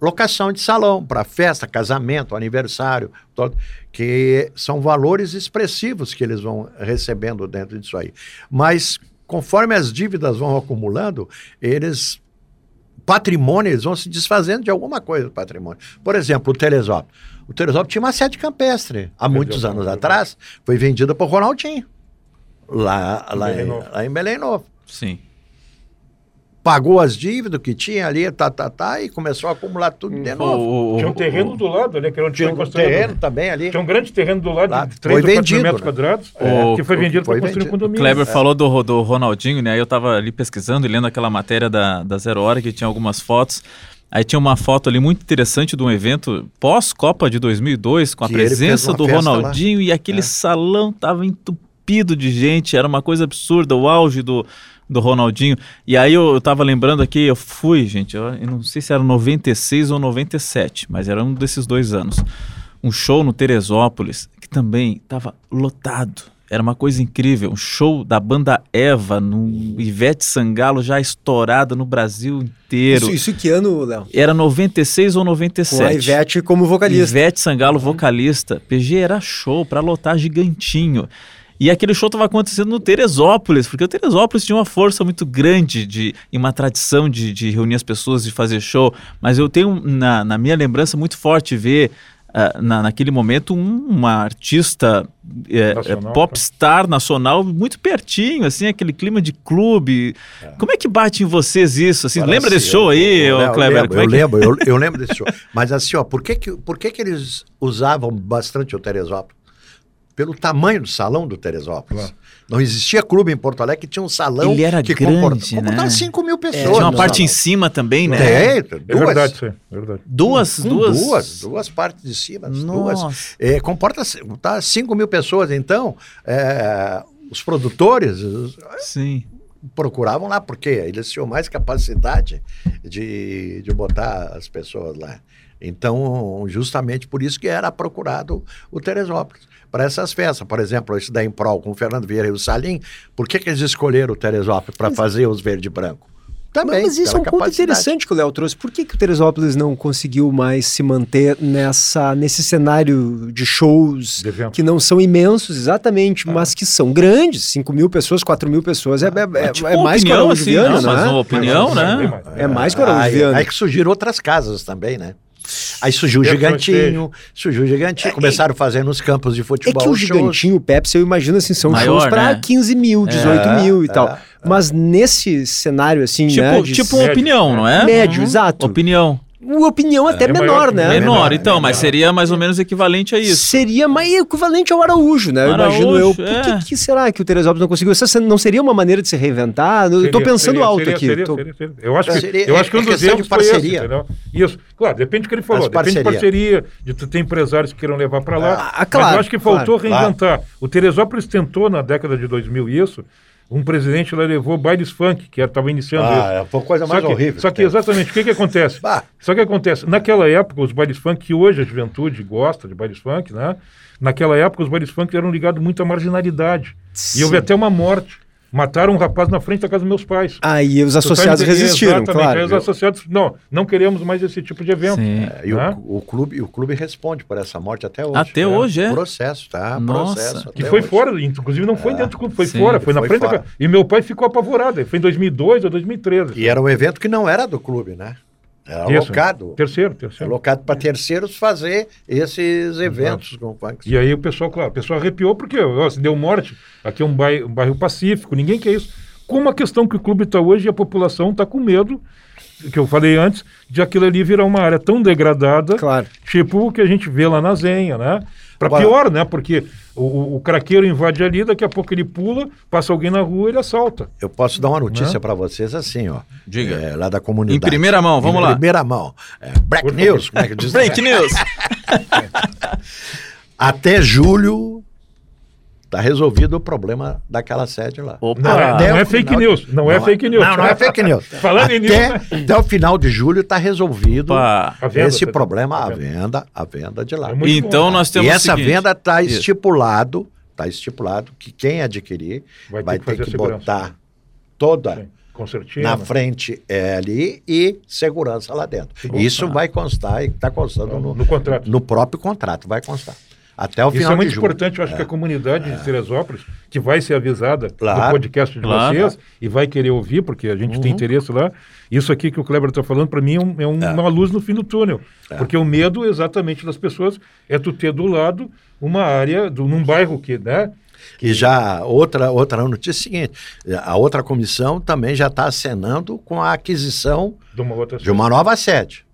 locação de salão para festa, casamento, aniversário, todo, que são valores expressivos que eles vão recebendo dentro disso aí. Mas conforme as dívidas vão acumulando, eles patrimônio, eles vão se desfazendo de alguma coisa do patrimônio. Por exemplo, o Telesópolis. O Telesópolis tinha uma sede campestre. Há muitos anos atrás, foi vendida por Ronaldinho. Lá, lá, Belém em, Novo. lá em Belém Novo. Sim. Pagou as dívidas que tinha ali, tá, tá, tá, e começou a acumular tudo de novo. O- o- Tinha um o- terreno do lado ali, que era onde Tinha um terreno também ali. Tinha um grande terreno do lado, Lá, de 3 ou foi 4 vendido, metros né? quadrados, É, que foi o- vendido para construir um vendido. O condomínio. Kleber falou do, do Ronaldinho, né? Aí eu tava ali pesquisando e lendo aquela matéria da, da Zero Hora que tinha algumas fotos. Aí tinha uma foto ali muito interessante de um evento pós-Copa de 2002, com a Que presença do festa lá. Ronaldinho e aquele É. salão tava entupido de gente, era uma coisa absurda, o auge do, do Ronaldinho. E aí eu, eu tava lembrando aqui, eu fui, gente, eu, eu não sei se era 96 ou 97, mas era um desses dois anos. Um show no Teresópolis, que também tava lotado. era uma coisa incrível. Um show da banda Eva, no Ivete Sangalo, já estourada no Brasil inteiro. Isso, isso que ano, Léo? Era 96 ou Com a 97. Ivete como vocalista. Ivete Sangalo, vocalista. PG era show pra lotar gigantinho. E aquele show estava acontecendo no Teresópolis, porque o Teresópolis tinha uma força muito grande de, e uma tradição de, de reunir as pessoas e fazer show. Mas eu tenho na, na minha lembrança muito forte ver ah, na, naquele momento um- uma artista é, Nacional, é, popstar nacional muito pertinho, assim, aquele clima de clube. Como é que bate em vocês isso? Assim, lembra desse show eu- aí, eu, Kleber? Lembro, é eu lembro, eu, eu lembro desse show. Mas assim, ó, por que, que, por que, que eles usavam bastante o Teresópolis? Pelo tamanho do salão do Teresópolis. Claro. Não existia clube em Porto Alegre que tinha um salão Ele era que grande, comportava né? 5 mil pessoas. Tinha uma parte em salão. cima também, né? Tem, É duas, verdade, isso aí, é verdade. Duas, com duas. duas, duas partes de cima, duas. Nossa. É, comporta tá, 5 mil pessoas, então é, os produtores Sim. procuravam lá, porque eles tinham mais capacidade de, de botar as pessoas lá. Então, justamente por isso que era procurado o Teresópolis. Para essas festas, por exemplo, esse da Improl com o Fernando Vieira e o Salim, por que, que eles escolheram o Teresópolis para fazer os verde e branco? Também, Mas isso é um ponto capacidade. interessante que o Léo trouxe. Por que, que o Teresópolis não conseguiu mais se manter nessa, nesse cenário de shows De que não são imensos, exatamente, mas que são grandes? 5 mil pessoas, 4 mil pessoas. É, é, é, Tipo é mais que o Araújo assim, Viana, não, mas né? uma opinião, né? mais. É mais que o Araújo Aí, Viana. aí que surgiram outras casas também, né? Aí surgiu o Gigantinho, surgiu o Gigantinho, começaram a fazer nos campos de É futebol que o shows. Gigantinho, o Pepsi, eu imagino assim, são Maior, shows para né? 15 mil, 18 É, mil e é, tal. é. Mas nesse cenário, assim, Tipo, né? de- tipo opinião, não é? Médio, exato. Opinião. Uma opinião até é menor, né? É Menor, menor, então, é mas menor. seria mais ou menos equivalente a isso. Seria mais equivalente ao Araújo, né? Eu Araújo, imagino eu. Por é. que, que será que o Teresópolis não conseguiu? Essa não seria uma maneira de se reinventar? Eu tô Seria, pensando seria, alto seria, aqui. seria, tô- seria, seria. Eu acho que, Seria- eu acho que é um dos de erros foi esse, parceria. entendeu? Isso, claro, depende do que ele falou. Mas Depende de parceria. de tu ter empresários que queiram levar para lá. Ah, Mas claro, eu acho que faltou claro, reinventar. O Teresópolis tentou na década de 2000 isso. Um presidente lá levou bailes funk, que estava iniciando isso. Ah, foi a coisa mais só que, horrível. Só que que exatamente, o que, que acontece? Bah. Só que acontece, naquela época, os bailes funk, que hoje a juventude gosta de bailes funk, né? Naquela época, os bailes funk eram ligados muito à marginalidade. E houve Sim. até uma morte. Mataram um rapaz na frente da casa dos meus pais. Aí os tá associados resistiram, Exatamente. claro. Aí os associados, não, não queremos mais esse tipo de evento. Sim. É, e né? o, o clube, o clube responde por essa morte até hoje. Até hoje, é? Processo, tá? Nossa. Processo. Que foi hoje. fora, inclusive não foi dentro do clube, foi Sim, fora, foi na foi frente da fora. casa. E meu pai ficou apavorado. Foi em 2002 ou 2013. E era um evento que não era do clube, né? Era Isso. alocado. Terceiro, terceiro. Alocado para terceiros fazer esses eventos com funk. E aí o pessoal, claro, o pessoal arrepiou porque ó, se deu morte. Aqui é um bairro, um bairro pacífico, ninguém quer isso. Como a questão que o clube está hoje e a população está com medo, que eu falei antes, de aquilo ali virar uma área tão degradada, Claro. tipo o que a gente vê lá na Zenha, né? Para pior, né? Porque o, o- craqueiro invade ali, daqui a pouco ele pula, passa alguém na rua e ele assalta. Eu posso dar uma notícia Né? para vocês assim, ó. Diga. É, lá da comunidade. Em primeira mão, vamos em lá. primeira mão. É, break news, como é que diz? Break news. Até julho tá resolvido o problema daquela sede lá. Opa. Não, é- Até não é fake final de- news, não é fake news. Não, não é fake news. Falando em até, news, até o final de julho está resolvido Opa. A venda, esse tá- problema, a venda. a venda de lá. É Então bom. nós temos E o essa seguinte. venda está estipulado, está estipulado que quem adquirir Vai vai, ter que que botar toda Sim, na frente é, ali e segurança lá dentro. Bom. Isso vai constar e está constando no, no contrato. no próprio contrato, vai constar. Até o Isso final é muito de julho. importante, eu acho que a comunidade de Teresópolis, que vai ser avisada Claro. no podcast de Claro. vocês e vai querer ouvir, porque a gente Uhum. tem interesse lá. Isso aqui que o Kleber está falando, para mim, é, um- é um- uma luz no fim do túnel. É. Porque o medo, exatamente, das pessoas é tu ter do lado uma área, do, num bairro que, né? E já outra, outra notícia é a seguinte: a outra comissão também já está acenando com a aquisição De uma outra de uma nova sede.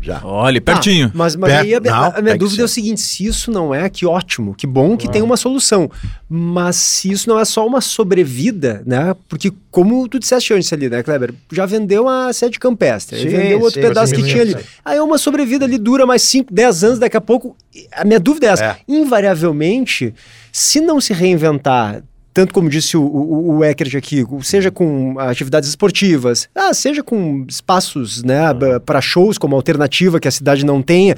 Já. Olha, pertinho. Ah, mas mas Perto, aí a, minha- não, a minha tem que dúvida é o seguinte: se isso não é, que ótimo, que bom que tem uma solução. Mas se isso não é só uma sobrevida, né? Porque, como tu disseste antes ali, né, Kleber? Já vendeu a sede campestre, Sim, vendeu outro sim, pedaço que tinha ali. sim. Aí é uma sobrevida ali, dura mais 5, 10 anos, daqui a pouco. A minha dúvida é essa: É. invariavelmente, se não se reinventar. Tanto como disse o, o, o Eckert aqui, seja com atividades esportivas, ah, seja com espaços né, para shows como alternativa que a cidade não tenha,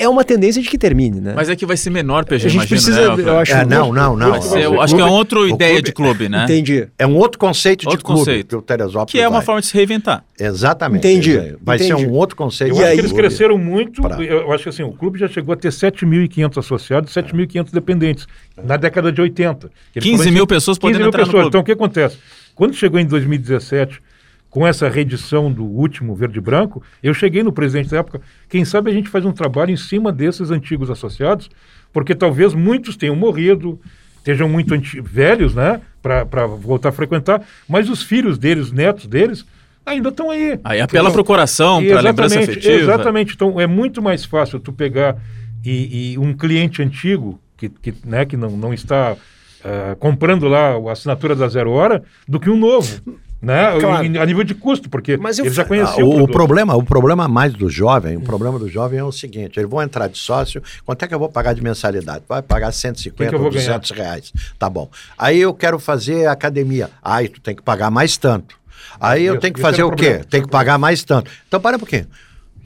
é uma tendência de que termine, né? Mas é que vai ser menor, PG, a gente imagino, precisa, né, eu acho. É, não, não, não. Vai ser- eu acho que é outra ideia clube- de clube, né? Entendi. É um outro conceito Outro de clube conceito. que o Teresópolis Que é uma vai. forma de se reinventar. Exatamente. Entendi, Vai entendi. ser um outro conceito. Eu E acho aí- que eles cresceram muito. Pra- Eu acho que assim, o clube já chegou a ter 7.500 associados, 7.500 dependentes, na década de 80. Eles 15 foram- mil pessoas 15 podendo mil entrar no pessoas. Então o que acontece? Quando chegou em 2017, com essa reedição do último Verde Branco, eu cheguei no presidente da época. Quem sabe a gente faz um trabalho em cima desses antigos associados, porque talvez muitos tenham morrido, estejam muito velhos, né, para voltar a frequentar, mas os filhos deles, os netos deles, ainda estão aí. Aí apela pro coração, pra lembrança Exatamente, afetiva. Exatamente. Então é muito mais fácil tu pegar e, e um cliente antigo que, que, né, que não, não está ah, comprando lá a assinatura da Zero Hora do que um novo. Né? Claro. A nível de custo, porque Mas eu ele já conhecia Ah, o, o produto. problema, o problema mais do jovem, o problema do jovem é o seguinte: eles vão entrar de sócio, quanto é que eu vou pagar de mensalidade? Vai pagar Que 150 que eu ou vou ganhar? 200 reais. Tá bom. Aí eu quero fazer academia. Aí tu tem que pagar mais tanto. Aí eu Isso, tenho que fazer o quê? Tem que pagar mais tanto. Então, para um pouquinho.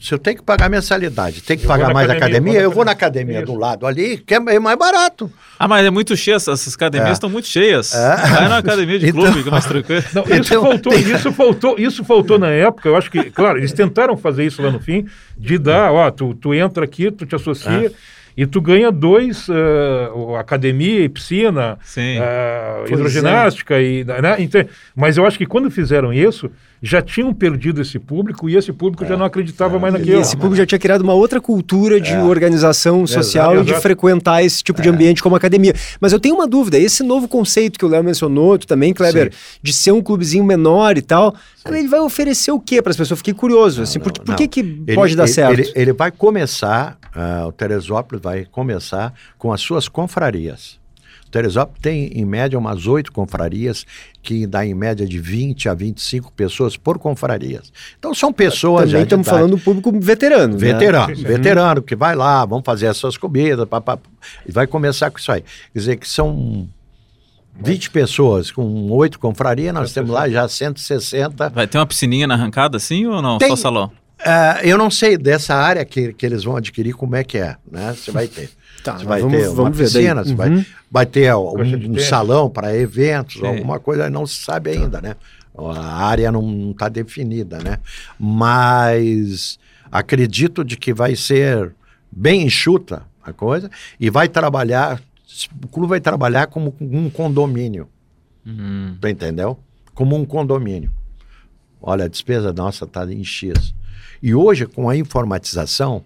Se eu tenho que pagar mensalidade, tem que Eu pagar mais academia, academia, vou eu vou na academia. academia do Isso. lado ali, que é mais barato. Ah, mas é muito cheio, essas academias É. estão muito cheias. É. Vai na academia de Então- clube, que é mais tranquilo. Não, isso, Então, faltou, tem- isso, faltou, isso faltou na época. Eu acho que, claro, eles tentaram fazer isso lá no fim, de dar, ó, tu, tu entra aqui, tu te associa e tu ganha dois, o- academia e piscina, Pois hidroginástica, e, né? Então, mas eu acho que quando fizeram isso, já tinham perdido esse público e esse público já não acreditava mais E naquilo. esse público já tinha criado uma outra cultura de organização social e de frequentar esse tipo de ambiente como academia. Mas eu tenho uma dúvida, esse novo conceito que o Léo mencionou, tu também, Kleber, de ser um clubezinho menor e tal, ele vai oferecer o quê para as pessoas? Fiquei curioso, assim, por, por Não. que que Ele- pode dar ele- certo? Ele, ele vai começar, ah, o Teresópolis vai começar com as suas confrarias. O Teresópolis tem, em média, umas oito confrarias, que dá em média de 20 a 25 pessoas por confrarias. Então são pessoas já Também estamos idade- falando do público veterano. né? Veterano, sim. veterano, que vai lá, vamos fazer as suas comidas, papá, e vai começar com isso aí. Quer dizer que são 20 pessoas com oito confrarias, nós temos lá já 160. Vai ter uma piscininha na arrancada assim ou não? Tem. Só salão? Ah, eu não sei dessa área que, que eles vão adquirir como é que é, né? Você vai ter. Tá, você vai vamos- ter uma vamos ver piscina, você vai, Uhum. vai ter ó, um, um salão para eventos, Sim. alguma coisa, não se sabe ainda, né? A área não está definida, né? Mas acredito de que vai ser bem enxuta a coisa e vai trabalhar, o clube vai trabalhar como um condomínio, Hum. tu entendeu? Como um condomínio. Olha, a despesa nossa está em X. E hoje, com a informatização,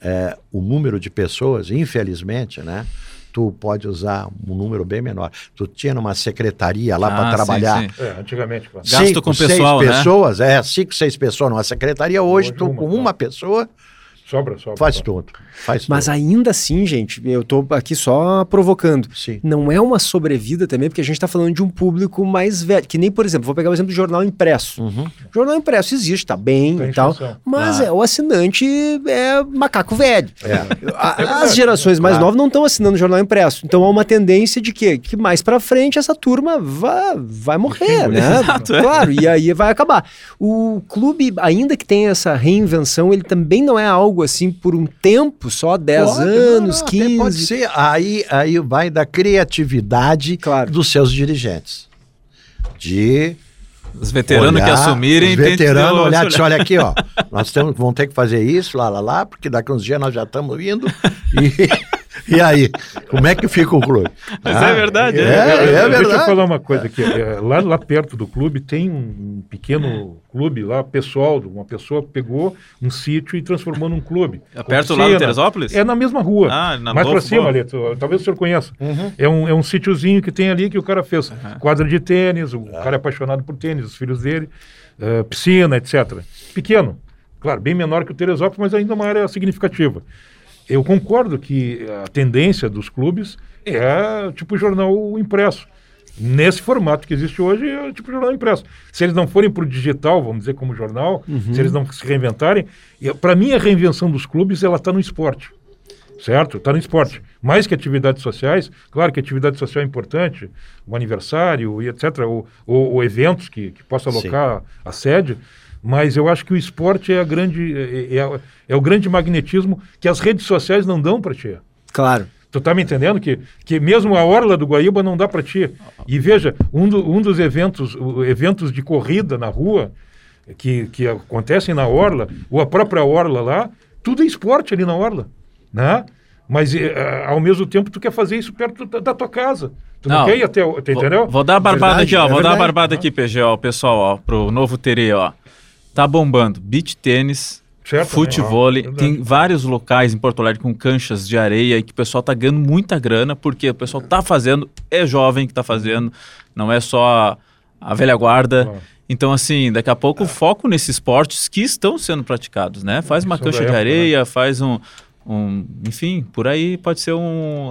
é, o número de pessoas, infelizmente, né? Tu pode usar um número bem menor. Tu tinha uma secretaria lá Ah, para sim, trabalhar. sim. É, antigamente, claro. Gasto cinco, com seis pessoal, né? pessoas, é, cinco, seis pessoas numa secretaria. Hoje, Hoje tu uma, com tá. uma pessoa Sobra, sobra. faz sobra. tudo. Faz Mas tudo. ainda assim, gente, eu tô aqui só provocando. Sim. Não é uma sobrevida também, porque a gente está falando de um público mais velho. Que nem, por exemplo, vou pegar o exemplo do jornal impresso. Uhum. O jornal impresso existe, tá bem Tá em e tal. expansão. Mas Ah. é, o assinante é macaco velho. É. A- As gerações mais Claro. novas não estão assinando jornal impresso. Então há uma tendência de quê? que mais pra frente essa turma vai, vai morrer, Sim, né? exato, é. Claro, e aí vai acabar. O clube, ainda que tenha essa reinvenção, ele também não é algo assim por um tempo, só 10 Pode, anos, não, não, até 15. Pode ser. Aí, aí vai da criatividade Claro. dos seus dirigentes. De Os veteranos que assumirem... Os veteranos olhar e dizer, olha aqui, ó. Nós temos, vamos ter que fazer isso, lá, lá, lá, porque daqui uns dias nós já estamos indo. E, e aí, como é que fica o clube? Mas é verdade, É, é. é, Deixa eu verdade. falar uma coisa aqui. é, lá, lá perto do clube tem um pequeno clube lá, pessoal, uma pessoa pegou um sítio e transformou num clube. É perto lá do. Teresópolis? É na mesma rua. Ah, na mais pra Adolfo cima ali. talvez o senhor conheça. É, um, é um sítiozinho que tem ali que o cara fez. Quadra de tênis, o cara é apaixonado por tênis, os filhos dele, eh, piscina, etc. Pequeno. Claro, bem menor que o Teresópolis, mas ainda uma área significativa. Eu concordo que a tendência dos clubes é tipo jornal impresso. Nesse formato que existe hoje, é tipo jornal impresso. Se eles não forem para o digital, vamos dizer como jornal, se eles não se reinventarem, para mim a reinvenção dos clubes ela está no esporte. Certo? Está no esporte. Mais que atividades sociais, claro que atividade social é importante, o aniversário e etc., ou, ou, ou eventos que, que possa alocar a sede, Mas eu acho que o esporte é, a grande, é, é, é o grande magnetismo que as redes sociais não dão para ti. Claro. Tu tá me entendendo que, que mesmo a orla do Guaíba não dá para ti. E veja, um, do, um dos eventos, eventos de corrida na rua que, que acontecem na orla, ou a própria orla lá, tudo é esporte ali na orla, né? Mas uh, ao mesmo tempo tu quer fazer isso perto da, da tua casa. Tu não, não quer ir até, tu entendeu? Vou, dar a barbada verdade, aqui, ó. É vou verdade. dar a barbada aqui, PG, ó, pessoal, ó, pro novo Tere, ó. Tá bombando. Beach tênis, futebol. Né? tem vários locais em Porto Alegre com canchas de areia e que o pessoal tá ganhando muita grana porque o pessoal tá fazendo, é jovem que tá fazendo, não é só a, velha guarda. Então, assim, daqui a pouco o foco nesses esportes que estão sendo praticados, né? Faz uma cancha de areia, faz um, um, enfim, por aí pode ser um.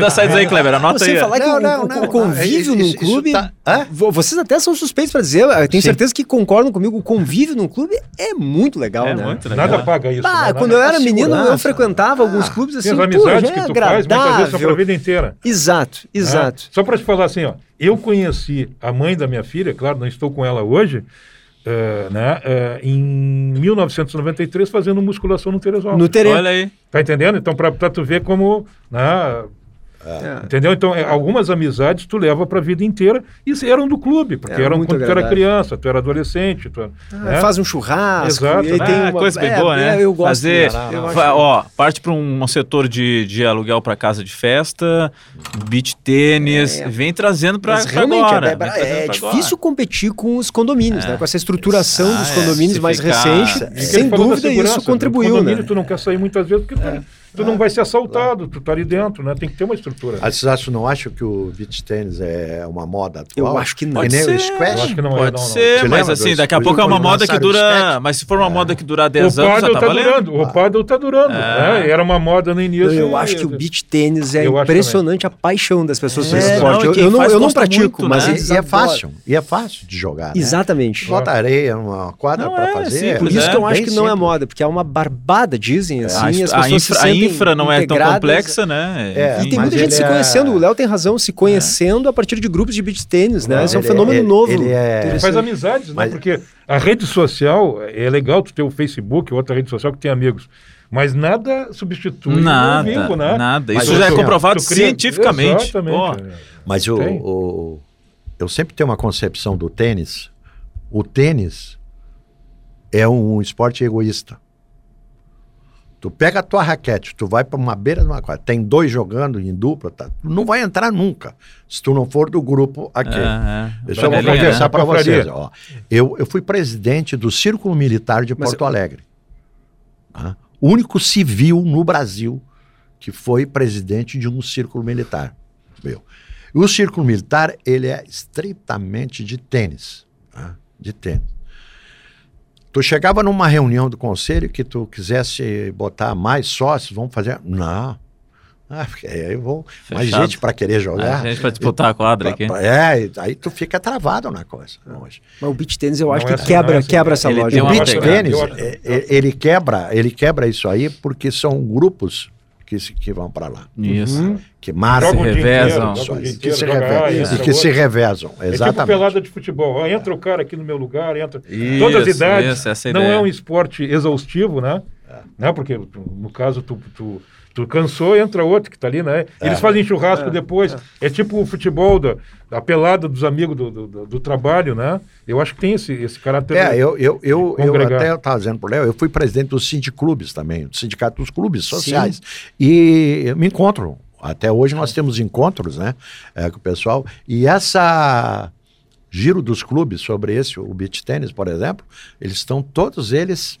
Das saídas aí, Kleber. Anota Você aí. falar que não, o, não, o, não, o convívio num clube. Tá... Vocês até são suspeitos para dizer, eu tenho Sim. certeza que concordam comigo. O convívio num clube é muito legal, é né? Muito legal. Nada paga isso. Bah, quando eu era menino, eu frequentava ah, alguns clubes assim. As amizades pô, que é tu agradável. faz, muitas vezes são pra vida inteira. Exato, né? exato. Só para te falar assim, ó. Eu conheci a mãe da minha filha, claro, não estou com ela hoje. Uh, né, uh, em 1993 fazendo musculação no Teresópolis. No Tere. Olha aí. Tá entendendo? Então, para tu ver como né, é. Entendeu? Então, é, algumas amizades tu leva para a vida inteira e eram do clube, porque era eram quando agradável. tu era criança, tu era adolescente. Tu, ah, né? Faz um churrasco. Exato. E tem uma... coisa bem é, boa, né? Eu gosto Fazer, ó, parte para um, setor de, de aluguel para casa de festa, beach tênis, é. vem trazendo para agora. É, é difícil agora. competir com os condomínios, né? Com essa estruturação ah, dos condomínios mais ficar... recente. Sem dúvida isso contribuiu, né? Tu não quer sair muitas vezes porque tu não vai ser assaltado, tu tá ali dentro, né? Tem que ter uma estrutura. Ah, vocês acham, não acham que o beach tênis é uma moda atual? Eu acho que não. Pode ser. o squash? Eu acho que não é, Pode não, ser, não. mas assim, daqui a pouco é uma moda que dura... Mas se for uma é. moda que durar 10 anos, já tá, tá durando. O paddle tá durando. É. Né? Era uma moda no início. Eu, acho que o beach tênis é impressionante a paixão das pessoas é. pelo esporte. eu, eu, não, eu não pratico, mas né? e é fácil. E é fácil de jogar, né? Exatamente. Bota areia, uma quadra para fazer. Por isso que eu acho que não é moda, porque é uma barbada, dizem assim. A infra não é tão complexa, né? É, e tem muita gente se é... conhecendo. O Léo tem razão, se conhecendo é. a partir de grupos de beach tênis, né? Isso é um fenômeno ele, novo. Ele é... faz amizades, né? Mas... Porque a rede social, é legal tu ter o Facebook, outra rede social que tem amigos. Mas nada substitui nada, o vivo, né? Nada. Isso já é comprovado cria... cientificamente. Exatamente. Oh. Mas o, o, eu sempre tenho uma concepção do tênis. O tênis é um esporte egoísta. Tu pega a tua raquete, tu vai para uma beira de uma quadra, tem dois jogando em dupla, tá? tu não vai entrar nunca, se tu não for do grupo aqui. É, Deixa eu conversar é. para vocês. Ó. Eu, eu fui presidente do Círculo Militar de Porto Mas Alegre. Tá? O único civil no Brasil que foi presidente de um círculo militar. Meu. O círculo militar, ele é estritamente de tênis. Tá? De tênis. Tu chegava numa reunião do conselho que tu quisesse botar mais sócios, vamos fazer. Não. Ah, aí vou mais gente para querer jogar. Mais gente para disputar a quadra aqui. É, aí tu fica travado na coisa. Hoje. Mas o beach tênis eu acho não que é quebra, assim, quebra essa ele lógica. O beach tênis, é, é, ele quebra, ele quebra isso aí porque são grupos que, que vão para lá. Isso. Uhum. Que marcam. Se revezam. que se revezam. E que se revezam. Exatamente. É tipo pelada de futebol. Entra o cara aqui no meu lugar, entra. Isso, Todas as idades. Isso, não é um esporte exaustivo, né? É. né? Porque, no caso, tu, tu Tu cansou, entra outro que está ali, né? Eles é. fazem churrasco é. depois. É. é. tipo o futebol, da, a pelada dos amigos do, do, do, trabalho, né? Eu acho que tem esse, esse caráter. É, eu, eu, eu, eu até estava dizendo para o Léo, eu fui presidente dos sindiclubes também, do sindicato dos clubes sociais. Sim. E me encontro. Até hoje nós temos encontros, né? É, com o pessoal. E essa giro dos clubes sobre esse, o beach tênis, por exemplo, eles estão todos eles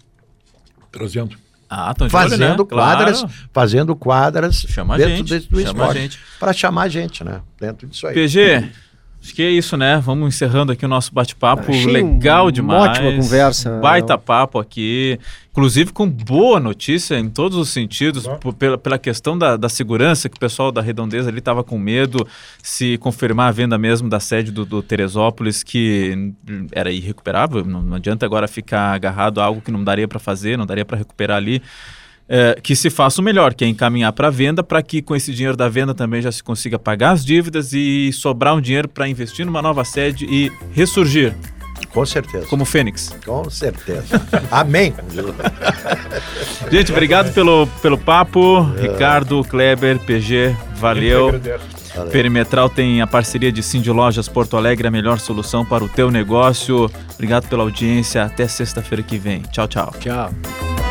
trazendo ah, fazendo olho, né? quadras, claro. fazendo quadras chama dentro gente, desse, do esporte. Para chamar a gente, né? Dentro disso aí. PG, Acho que é isso, né? Vamos encerrando aqui o nosso bate-papo. Legal um, demais. Ótima conversa. Baita eu... papo aqui. Inclusive com boa notícia em todos os sentidos, por, pela, pela questão da, da segurança, que o pessoal da Redondeza ali estava com medo se confirmar a venda mesmo da sede do, do Teresópolis, que era irrecuperável. Não, não adianta agora ficar agarrado a algo que não daria para fazer, não daria para recuperar ali é, que se faça o melhor, que é encaminhar para a venda, para que com esse dinheiro da venda também já se consiga pagar as dívidas e sobrar um dinheiro para investir numa nova sede e ressurgir. Com certeza. Como Fênix. Com certeza. Amém. Gente, obrigado pelo, pelo papo. Ricardo, Kleber, PG, valeu. Valeu. Perimetral tem a parceria de Cindy Lojas Porto Alegre, a melhor solução para o teu negócio. Obrigado pela audiência. Até sexta-feira que vem. Tchau, tchau. Tchau.